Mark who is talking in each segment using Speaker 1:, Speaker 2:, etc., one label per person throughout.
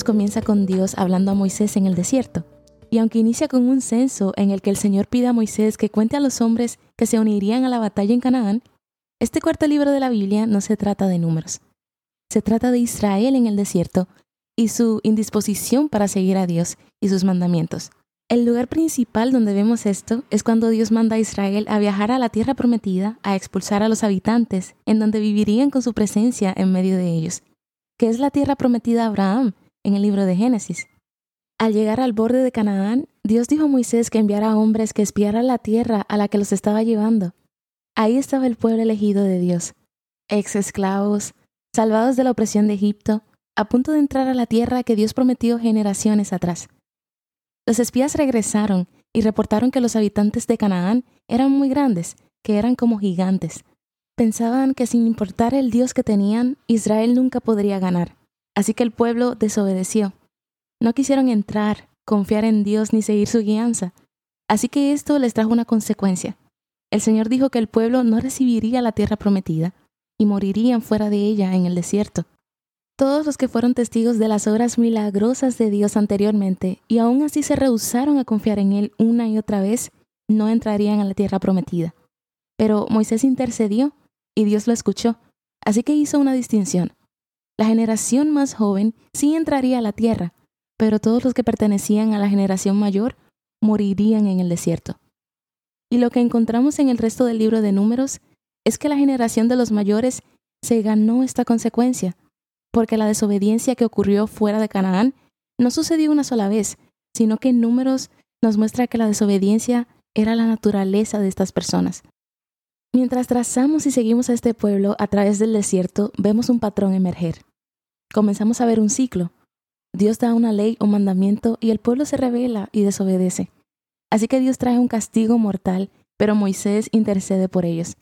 Speaker 1: Comienza con Dios hablando a Moisés en el desierto. Y aunque inicia con un censo en el que el Señor pide a Moisés que cuente a los hombres que se unirían a la batalla en Canaán, este cuarto libro de la Biblia no se trata de números. Se trata de Israel en el desierto y su indisposición para seguir a Dios y sus mandamientos. El lugar principal donde vemos esto es cuando Dios manda a Israel a viajar a la tierra prometida, a expulsar a los habitantes, en donde vivirían con su presencia en medio de ellos que es la tierra prometida a Abraham en el libro de Génesis. Al llegar al borde de Canaán, Dios dijo a Moisés que enviara hombres que espiaran la tierra a la que los estaba llevando. Ahí estaba el pueblo elegido de Dios, ex esclavos, salvados de la opresión de Egipto, a punto de entrar a la tierra que Dios prometió generaciones atrás. Los espías regresaron y reportaron que los habitantes de Canaán eran muy grandes, que eran como gigantes, Pensaban que sin importar el Dios que tenían, Israel nunca podría ganar. Así que el pueblo desobedeció. No quisieron entrar, confiar en Dios ni seguir su guianza. Así que esto les trajo una consecuencia. El Señor dijo que el pueblo no recibiría la tierra prometida y morirían fuera de ella en el desierto. Todos los que fueron testigos de las obras milagrosas de Dios anteriormente y aún así se rehusaron a confiar en Él una y otra vez, no entrarían a la tierra prometida. Pero Moisés intercedió y Dios lo escuchó, así que hizo una distinción. La generación más joven sí entraría a la tierra, pero todos los que pertenecían a la generación mayor morirían en el desierto. Y lo que encontramos en el resto del libro de números es que la generación de los mayores se ganó esta consecuencia, porque la desobediencia que ocurrió fuera de Canaán no sucedió una sola vez, sino que en números nos muestra que la desobediencia era la naturaleza de estas personas. Mientras trazamos y seguimos a este pueblo a través del desierto, vemos un patrón emerger. Comenzamos a ver un ciclo. Dios da una ley o mandamiento y el pueblo se revela y desobedece. Así que Dios trae un castigo mortal, pero Moisés intercede por ellos.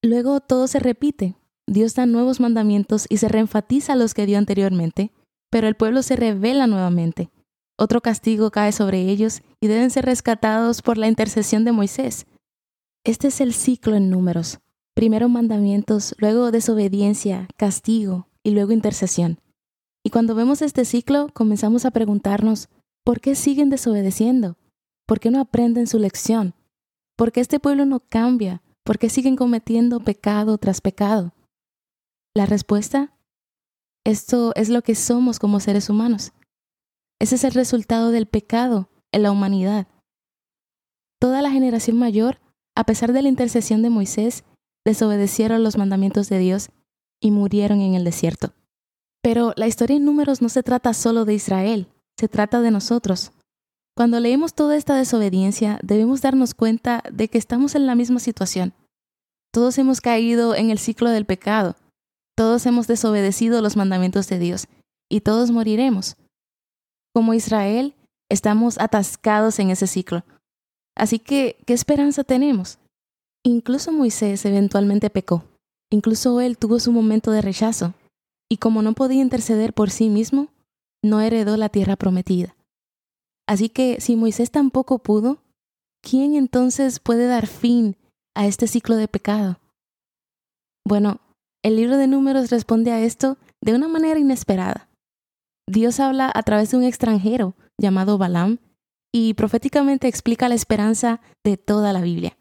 Speaker 1: Luego todo se repite. Dios da nuevos mandamientos y se reenfatiza los que dio anteriormente, pero el pueblo se revela nuevamente. Otro castigo cae sobre ellos y deben ser rescatados por la intercesión de Moisés. Este es el ciclo en números. Primero mandamientos, luego desobediencia, castigo y luego intercesión. Y cuando vemos este ciclo, comenzamos a preguntarnos, ¿por qué siguen desobedeciendo? ¿Por qué no aprenden su lección? ¿Por qué este pueblo no cambia? ¿Por qué siguen cometiendo pecado tras pecado? La respuesta, esto es lo que somos como seres humanos. Ese es el resultado del pecado en la humanidad. Toda la generación mayor a pesar de la intercesión de Moisés, desobedecieron los mandamientos de Dios y murieron en el desierto. Pero la historia en números no se trata solo de Israel, se trata de nosotros. Cuando leemos toda esta desobediencia, debemos darnos cuenta de que estamos en la misma situación. Todos hemos caído en el ciclo del pecado, todos hemos desobedecido los mandamientos de Dios y todos moriremos. Como Israel, estamos atascados en ese ciclo Así que, ¿qué esperanza tenemos? Incluso Moisés eventualmente pecó. Incluso él tuvo su momento de rechazo. Y como no podía interceder por sí mismo, no heredó la tierra prometida. Así que si Moisés tampoco pudo, ¿quién entonces puede dar fin a este ciclo de pecado? Bueno, el libro de números responde a esto de una manera inesperada. Dios habla a través de un extranjero llamado Balaam y proféticamente explica la esperanza de toda la Biblia.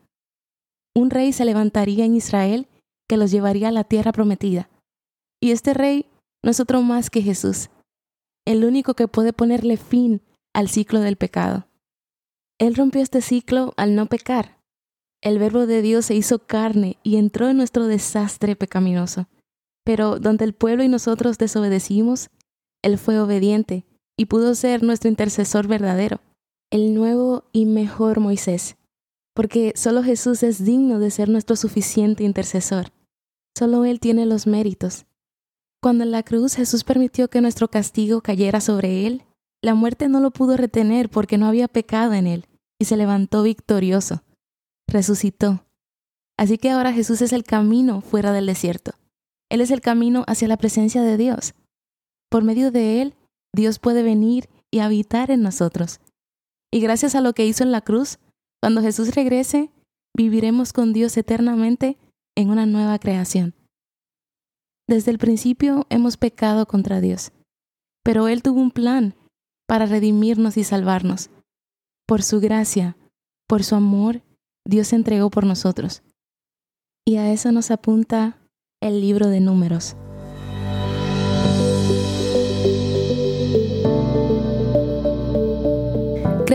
Speaker 1: Un rey se levantaría en Israel que los llevaría a la tierra prometida. Y este rey no es otro más que Jesús, el único que puede ponerle fin al ciclo del pecado. Él rompió este ciclo al no pecar. El verbo de Dios se hizo carne y entró en nuestro desastre pecaminoso. Pero donde el pueblo y nosotros desobedecimos, Él fue obediente y pudo ser nuestro intercesor verdadero el nuevo y mejor Moisés, porque solo Jesús es digno de ser nuestro suficiente intercesor. Solo Él tiene los méritos. Cuando en la cruz Jesús permitió que nuestro castigo cayera sobre Él, La muerte no lo pudo retener porque no había pecado en él y se levantó victorioso. Resucitó. Así que ahora Jesús es el camino fuera del desierto. Él es el camino hacia la presencia de Dios. Por medio de Él, Dios puede venir y habitar en nosotros. Y gracias a lo que hizo en la cruz, cuando Jesús regrese, viviremos con Dios eternamente en una nueva creación. Desde el principio hemos pecado contra Dios, pero Él tuvo un plan para redimirnos y salvarnos. Por su gracia, por su amor, Dios se entregó por nosotros. Y a eso nos apunta el libro de números.